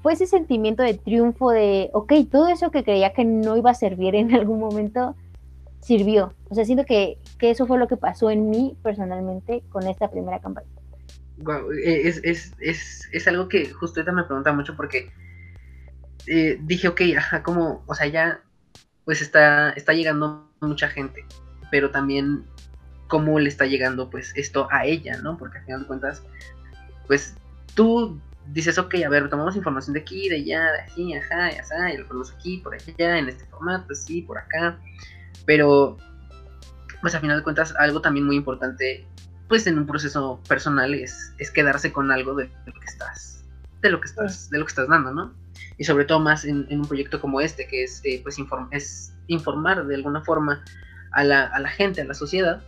fue ese sentimiento de triunfo de, ok, todo eso que creía que no iba a servir en algún momento, sirvió. O sea, siento que, que eso fue lo que pasó en mí personalmente con esta primera campaña. Wow, es, es, es, es algo que justo ahorita me pregunta mucho porque eh, dije, ok, como, o sea, ya, pues está, está llegando mucha gente, pero también cómo le está llegando, pues, esto a ella, ¿no? Porque al final de cuentas, pues, tú dices, ok, a ver, tomamos información de aquí, de allá, de aquí, ajá, y allá, y lo ponemos aquí, por allá, en este formato, así, por acá, pero, pues, al final de cuentas, algo también muy importante, pues, en un proceso personal es, es quedarse con algo de, lo que estás, de lo que estás, de lo que estás dando, ¿no? Y sobre todo más en, un proyecto como este, que es, eh, pues es informar de alguna forma a la, a la, gente, a la sociedad,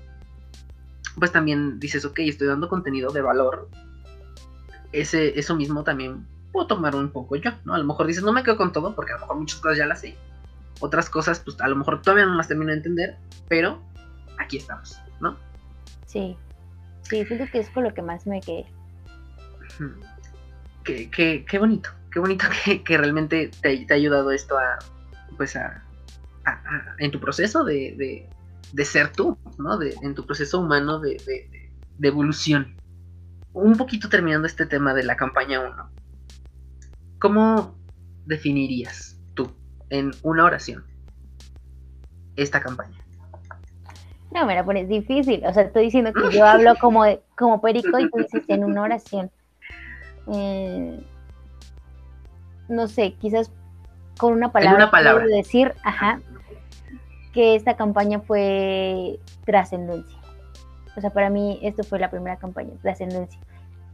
pues también dices, ok, estoy dando contenido de valor, ese, eso mismo también puedo tomar un poco yo, ¿no? A lo mejor dices, no me quedo con todo, porque a lo mejor muchas cosas ya las sé, otras cosas, pues a lo mejor todavía no las termino de entender, pero aquí estamos, ¿no? Sí, sí, siento que es con lo que más me quedé. Qué, qué, qué bonito, qué bonito que, realmente te, ha ayudado esto a, pues a, en tu proceso de, ser tú, ¿no? en tu proceso humano de, evolución. Un poquito terminando este tema de la campaña 1. ¿Cómo definirías tú en una oración esta campaña? No, me la pones difícil. O sea, estoy diciendo que yo hablo como, como perico y tú dices en una oración. Eh, no sé, quizás con una palabra, una palabra. decir, ajá, que esta campaña fue trascendencia. O sea, para mí esto fue la primera campaña, trascendencia.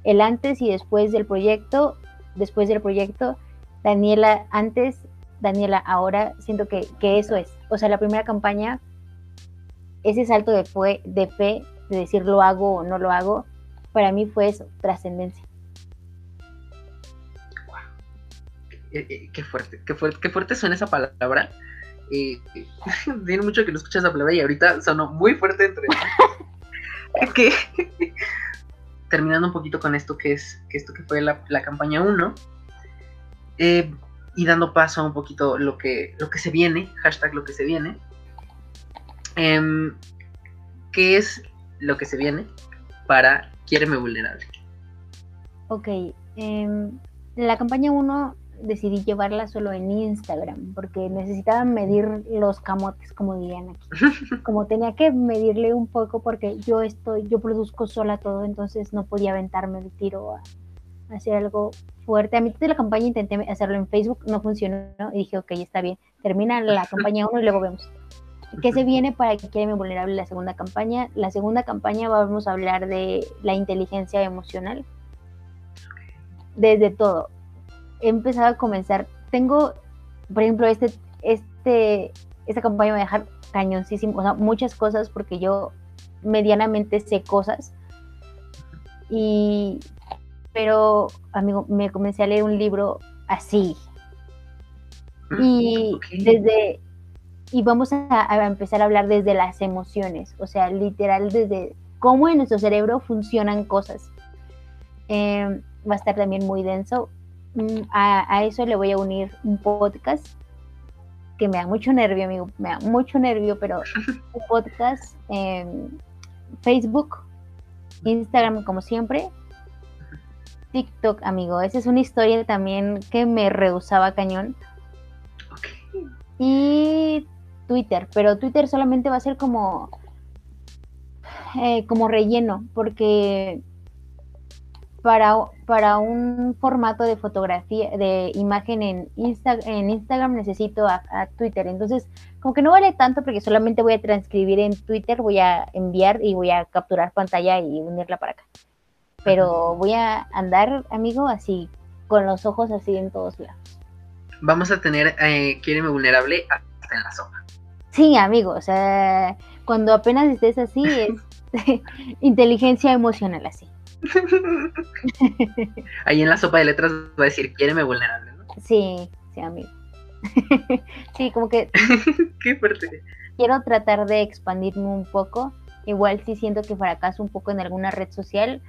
El antes y después del proyecto, después del proyecto, Daniela antes, Daniela ahora, siento que, que eso es. O sea, la primera campaña, ese salto de, fue, de fe, de decir lo hago o no lo hago, para mí fue eso, trascendencia. Eh, eh, qué fuerte, qué fuerte, qué fuerte suena esa palabra. Eh, tiene mucho que no escuchas esa palabra y ahorita sonó muy fuerte entre que terminando un poquito con esto que es que esto que fue la, campaña 1 y dando paso a un poquito lo que lo que se viene hashtag lo que se viene em, qué es lo que se viene para Quiéreme Vulnerable ok em, la campaña 1 decidí llevarla solo en Instagram porque necesitaba medir los camotes, como dirían aquí. Como tenía que medirle un poco porque yo estoy, yo produzco sola todo, entonces no podía aventarme el tiro a, hacer algo fuerte. A mitad de la campaña intenté hacerlo en Facebook, no funcionó y dije, ok, está bien, termina la campaña 1 y luego vemos. ¿Qué se viene para que quede vulnerable la segunda campaña? La segunda campaña vamos a hablar de la inteligencia emocional. Desde todo, he empezado a comenzar. Tengo, por ejemplo, este, este, esta campaña me va a dejar cañoncísimo, o sea, muchas cosas porque yo medianamente sé cosas. Y, pero, amigo, me comencé a leer un libro así. Mm, y desde, y vamos a, empezar a hablar desde las emociones, o sea, literal desde cómo en nuestro cerebro funcionan cosas. Em, va a estar también muy denso. Mm, a, eso le voy a unir un podcast que me da mucho nervio, amigo, me da mucho nervio, pero un podcast, en Facebook, Instagram como siempre, TikTok, amigo, esa es una historia también que me rehusaba cañón. Y Twitter, pero Twitter solamente va a ser como eh, como relleno, porque para, para un formato de fotografía, de imagen en, en Instagram necesito a, Twitter. Entonces, como que no vale tanto porque solamente voy a transcribir en Twitter, voy a enviar y voy a capturar pantalla y unirla para acá. Pero voy a andar, amigo, así, con los ojos así en todos lados. Vamos a tener, eh, vulnerable hasta en la sopa. Sí, amigo, o sea, cuando apenas estés así, es inteligencia emocional así. Ahí en la sopa de letras va a decir, quiéreme vulnerable, ¿no? Sí, sí, amigo. sí, como que... Qué fuerte. Quiero tratar de expandirme un poco. Igual si siento que fracaso un poco en alguna red social,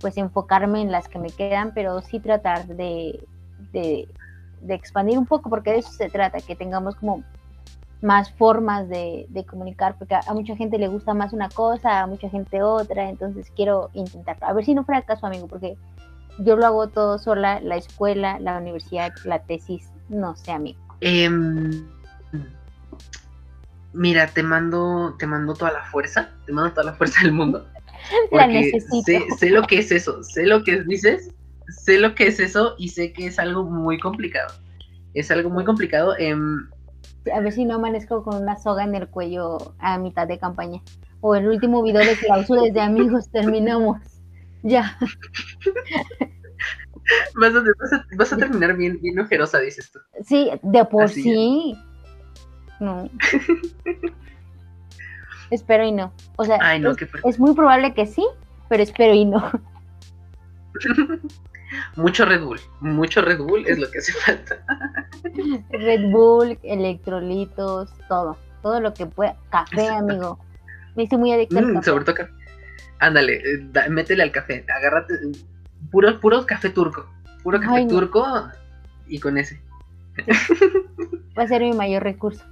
pues enfocarme en las que me quedan, pero sí tratar de, de, de expandir un poco, porque de eso se trata, que tengamos como más formas de, comunicar, porque a, mucha gente le gusta más una cosa, a mucha gente otra, entonces quiero intentarlo. A ver si no fuera caso, amigo, porque yo lo hago todo sola, la escuela, la universidad, la tesis, no sé, amigo. Em, mira, te mando, te mando toda la fuerza, te mando toda la fuerza del mundo. la necesito. Sé, sé lo que es eso, sé lo que dices, sé lo que es eso y sé que es algo muy complicado. Es algo muy complicado. Eh, a ver si no amanezco con una soga en el cuello a mitad de campaña. O el último video de clausuras de amigos, terminamos. Ya. Vas a, terminar bien, bien ojerosa, dices tú. Sí, de por sí. No. espero y no. O sea, es muy probable que sí, pero espero y no. Mucho Red Bull, mucho Red Bull es lo que hace falta. Red Bull, electrolitos, todo, todo lo que pueda. Café, amigo. Me hice muy adicto mm, Sobre todo Ándale, eh, métele al café, agárrate, puro, puro café turco, puro café turco y con ese. Va a ser mi mayor recurso.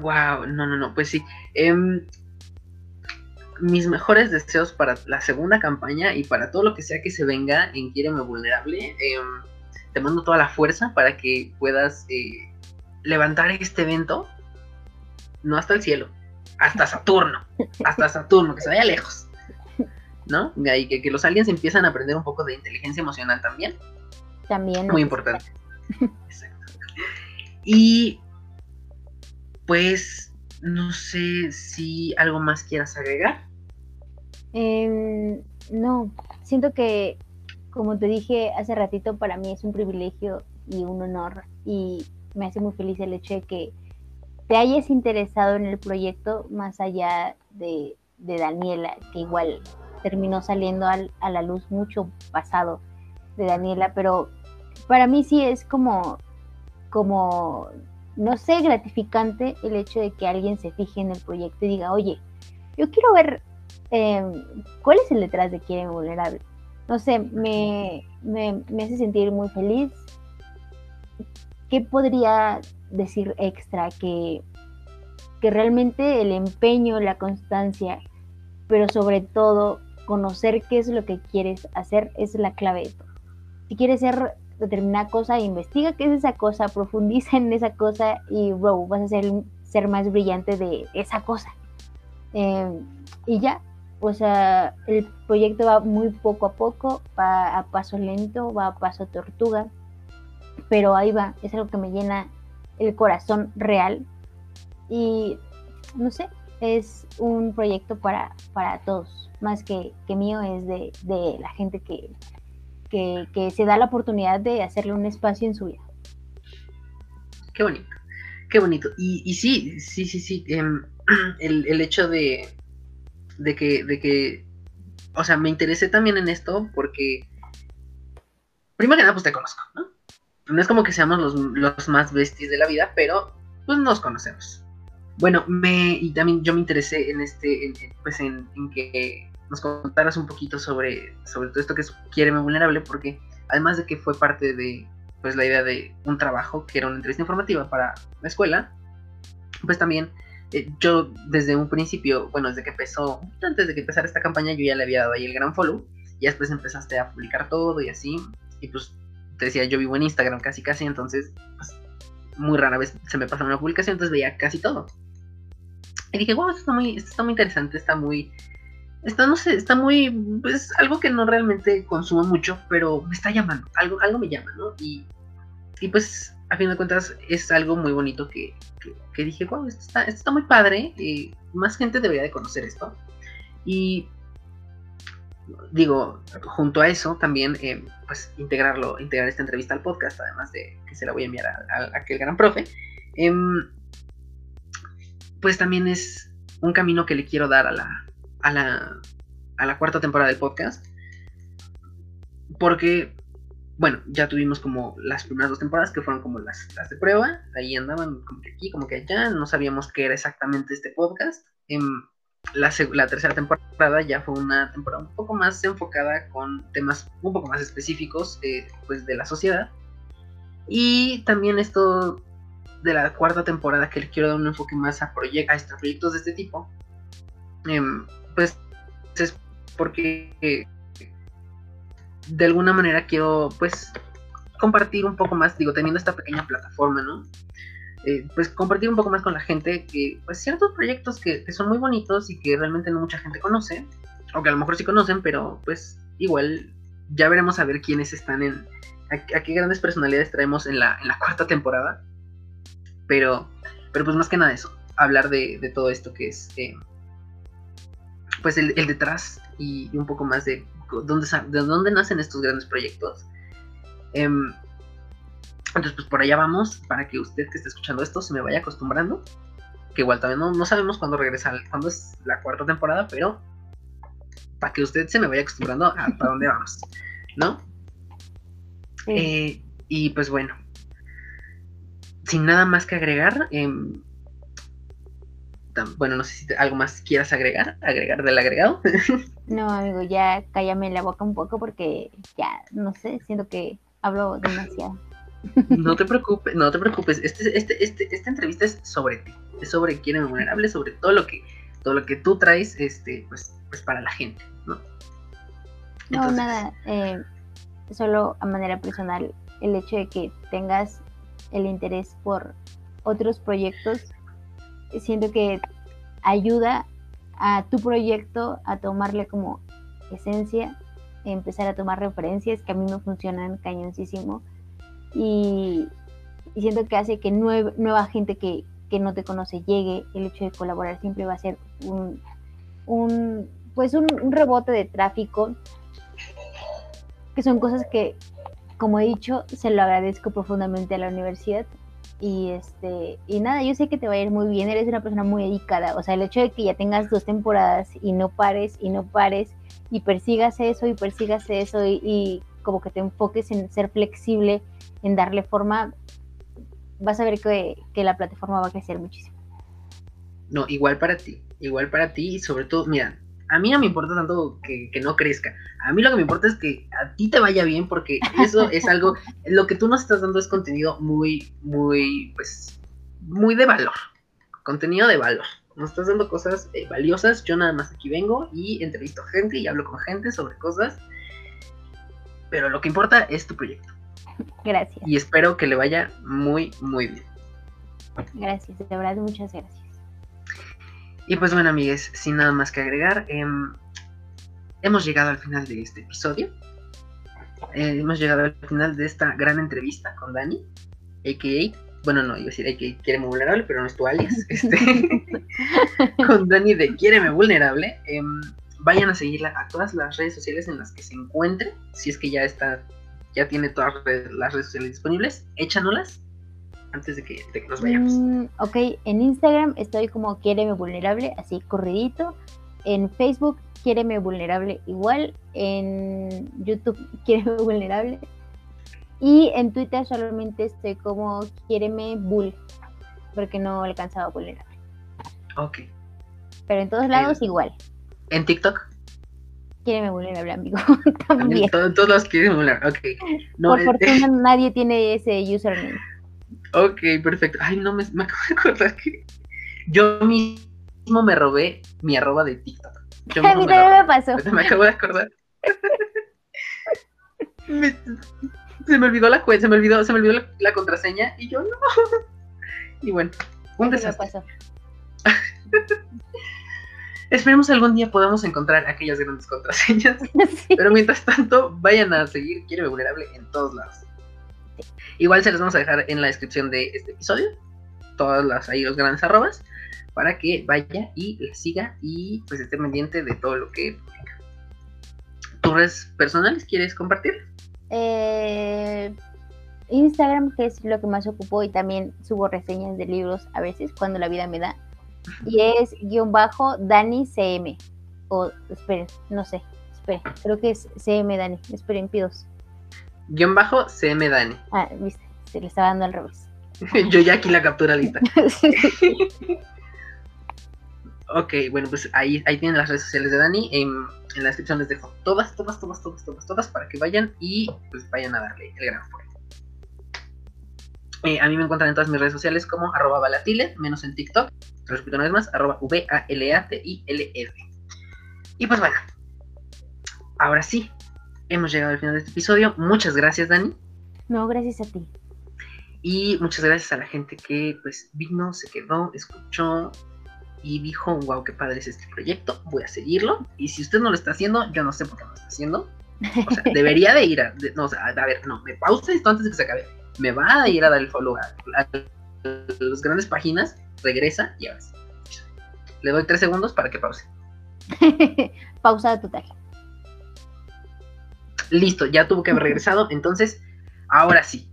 Wow, no, no, no, pues sí. Em, mis mejores deseos para la segunda campaña y para todo lo que sea que se venga en Quiereme Vulnerable. Em, te mando toda la fuerza para que puedas eh, levantar este evento, no hasta el cielo, hasta Saturno, hasta Saturno, que se vaya lejos. ¿No? Y que, que los aliens empiezan a aprender un poco de inteligencia emocional también. También. Muy importante. Exacto. Y pues no sé si algo más quieras agregar. Em, no, siento que, como te dije hace ratito, para mí es un privilegio y un honor y me hace muy feliz el hecho de que te hayas interesado en el proyecto más allá de, Daniela, que igual terminó saliendo a la luz mucho pasado de Daniela, pero para mí sí es como, como no sé, gratificante el hecho de que alguien se fije en el proyecto y diga, oye, yo quiero ver em, cuál es el detrás de Quieren Vulnerable. No sé, me, me, hace sentir muy feliz. ¿Qué podría decir extra? Que, que realmente el empeño, la constancia, pero sobre todo conocer qué es lo que quieres hacer es la clave de. Si quieres ser determinada cosa, investiga qué es esa cosa, profundiza en esa cosa y, bro, vas a ser, ser más brillante de esa cosa. Em, y ya, o sea, el proyecto va muy poco a poco, va a paso lento, va a paso tortuga, pero ahí va, es algo que me llena el corazón real y no sé, es un proyecto para, para todos, más que, que mío, es de, de la gente que, que, se da la oportunidad de hacerle un espacio en su vida. Qué bonito, qué bonito. Y, sí, sí, sí, sí. Em, el, hecho de, de, que, de que, o sea, me interesé también en esto porque, primero que nada, pues te conozco, ¿no? No es como que seamos los, más besties de la vida, pero pues nos conocemos. Bueno, me, y también yo me interesé en este, pues en, en que nos contaras un poquito sobre, sobre todo esto que es Quiéreme Vulnerable, porque además de que fue parte de pues la idea de un trabajo que era una entrevista informativa para la escuela, pues también eh, yo desde un principio, bueno, desde que empezó, antes de que empezara esta campaña, yo ya le había dado ahí el gran follow, y después empezaste a publicar todo y así, y pues te decía, yo vivo en Instagram casi casi, entonces pues muy rara vez se me pasaba una publicación, entonces veía casi todo. Y dije, wow, esto está muy, esto está muy interesante, está muy, está, no sé, está muy, pues algo que no realmente consumo mucho, pero me está llamando, algo, algo me llama, ¿no? Y, y pues, a fin de cuentas, es algo muy bonito que, que, dije, wow, esto está, esto está muy padre, eh, más gente debería de conocer esto. Y digo, junto a eso también, eh, pues integrarlo, integrar esta entrevista al podcast, además de que se la voy a enviar a, aquel gran profe, em, pues también es un camino que le quiero dar a la, a la, a la cuarta temporada del podcast, porque, bueno, ya tuvimos como las primeras dos temporadas que fueron como las, las de prueba, ahí andaban como que aquí, como que allá, no sabíamos qué era exactamente este podcast. Em, la, tercera temporada ya fue una temporada un poco más enfocada con temas un poco más específicos eh, pues de la sociedad. Y también esto de la cuarta temporada que le quiero dar un enfoque más a, a proyectos de este tipo, em, pues es porque de alguna manera quiero pues compartir un poco más, digo, teniendo esta pequeña plataforma, ¿no? Eh, pues compartir un poco más con la gente que pues ciertos proyectos que, son muy bonitos y que realmente no mucha gente conoce, o que a lo mejor sí conocen, pero pues igual ya veremos a ver quiénes están en, a, qué grandes personalidades traemos en la, en la cuarta temporada, pero, pero pues más que nada eso, hablar de, todo esto que es eh, pues el, detrás y, un poco más de dónde, de dónde nacen estos grandes proyectos. Em, entonces, pues por allá vamos, para que usted que esté escuchando esto se me vaya acostumbrando. Que igual también no, sabemos cuándo regresa, cuándo es la cuarta temporada, pero para que usted se me vaya acostumbrando a para dónde vamos, ¿no? Eh, y pues bueno, sin nada más que agregar, em, bueno, no sé si algo más quieras agregar, agregar del agregado. no, amigo, ya cállame la boca un poco porque ya, no sé, siento que hablo demasiado. No te preocupes, no te preocupes. Este, este, este, esta entrevista es sobre ti, es sobre quién es vulnerable, sobre todo lo que, todo lo que tú traes, este, pues, pues para la gente, ¿no? no, nada, eh, solo a manera personal, el hecho de que tengas el interés por otros proyectos, siento que ayuda a tu proyecto a tomarle como esencia, empezar a tomar referencias que a mí me funcionan cañoncísimo y, siento que hace que nueva gente que, no te conoce llegue, el hecho de colaborar siempre va a ser un, un pues un, rebote de tráfico, que son cosas que, como he dicho, se lo agradezco profundamente a la universidad. Y este, y nada, yo sé que te va a ir muy bien, eres una persona muy dedicada. O sea, el hecho de que ya tengas dos temporadas y no pares y no pares y persigas eso y persigas eso y como que te enfoques en ser flexible en darle forma, vas a ver que, la plataforma va a crecer muchísimo. No, igual para ti, igual para ti y sobre todo, mira, a mí no me importa tanto que, no crezca. A mí lo que me importa es que a ti te vaya bien porque eso es algo, lo que tú nos estás dando es contenido muy, muy, pues, muy de valor. Contenido de valor. Nos estás dando cosas eh, valiosas. Yo nada más aquí vengo y entrevisto gente y hablo con gente sobre cosas. Pero lo que importa es tu proyecto. Gracias. Y espero que le vaya muy, muy bien. Gracias, de verdad, muchas gracias. Y pues bueno, amigues, sin nada más que agregar, em, hemos llegado al final de este episodio. Eh, hemos llegado al final de esta gran entrevista con Dani, a.k.a. Bueno, no, iba a decir a.k.a. Quiéreme Vulnerable, pero no es tu alias. Este, con Dani de Quiéreme Vulnerable. Em, vayan a seguirla a todas las redes sociales en las que se encuentre, si es que ya está ya tiene todas las redes sociales disponibles, échanolas antes de que, nos vayamos. Mm, ok, en Instagram estoy como Quiereme Vulnerable, así corridito. En Facebook, Quiereme Vulnerable igual. En YouTube, Quiereme Vulnerable. Y en Twitter solamente estoy como Quiereme Bull, porque no alcanzaba vulnerable. Ok. Pero en todos lados igual. ¿En TikTok? Quiere vulnerable, amigo. También. Todos, los quieren vulnerable, ok. Por este fortuna nadie tiene ese username. Ok, perfecto. Ay, no, me, me acabo de acordar que yo mismo me robé mi arroba de TikTok. a mí también me pasó. Me acabo de acordar. se me olvidó la cuenta, se me olvidó, se me olvidó la, contraseña y yo no. Y bueno, un desastre. Esperemos algún día podamos encontrar aquellas grandes contraseñas. Sí. Pero mientras tanto, vayan a seguir Quiere Vulnerable en todos lados. Igual se los vamos a dejar en la descripción de este episodio. Todas las ahí los grandes arrobas. Para que vaya y la siga y pues esté pendiente de todo lo que publica. ¿Tus redes personales quieres compartir? Eh, Instagram, que es lo que más ocupo, y también subo reseñas de libros a veces cuando la vida me da. Y es guion bajo Dani CM. O esperen, no sé, esperen, creo que es CM Dani, esperen, pidos. Guión bajo CM Dani. Ah, viste, se le estaba dando al revés. Yo ya aquí la captura lista. Ok, bueno, pues ahí, ahí tienen las redes sociales de Dani. En, en la descripción les dejo todas, todas, todas, todas, todas, todas para que vayan y pues vayan a darle el gran fuerte. Eh, a mí me encuentran en todas mis redes sociales como arroba balatile, menos en TikTok. Lo repito una vez más, arroba V-A-L-A-T-I-L-R. Y pues bueno, ahora sí, hemos llegado al final de este episodio. Muchas gracias, Dani. No, gracias a ti. Y muchas gracias a la gente que pues vino, se quedó, escuchó y dijo, wow, qué padre es este proyecto, voy a seguirlo. Y si usted no lo está haciendo, yo no sé por qué no lo está haciendo. O sea, debería de ir a, de- no, o sea, a ver, no, me pausa esto antes de que se acabe. Me va a ir a dar el follow a, a las grandes páginas, regresa y ahora sí. Le doy tres segundos para que pause. Pausa total. Listo, ya tuvo que haber regresado. Entonces, ahora sí.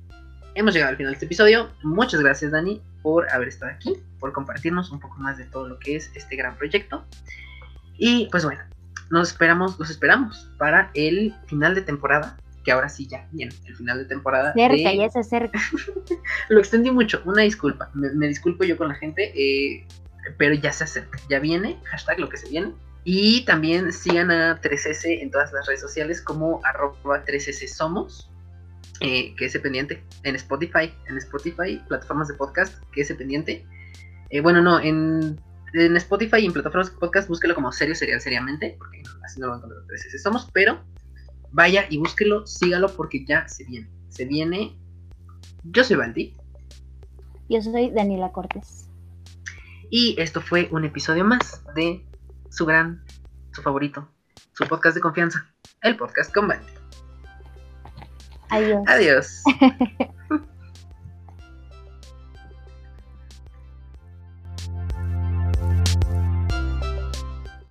Hemos llegado al final de este episodio. Muchas gracias, Dani, por haber estado aquí, por compartirnos un poco más de todo lo que es este gran proyecto. Y pues bueno, nos esperamos, los esperamos para el final de temporada. Que ahora sí ya viene el final de temporada. Cerca, de- ya se acerca. Lo extendí mucho, una disculpa. Me, me disculpo yo con la gente, eh, pero ya se acerca, ya viene, hashtag lo que se viene. Y también sigan a 3S en todas las redes sociales como arroba 3S Somos, eh, que es pendiente en Spotify, en Spotify, plataformas de podcast, que es pendiente. Eh, bueno, no, en, en Spotify y en plataformas de podcast búsquelo como serio, serial, seriamente, porque así no lo van a encontrar 3S Somos, pero vaya y búsquelo, sígalo porque ya se viene. Se viene. Yo soy Baldi. Yo soy Daniela Cortés. Y esto fue un episodio más de su gran, su favorito, su podcast de confianza, el podcast con Baldi. Adiós. Adiós.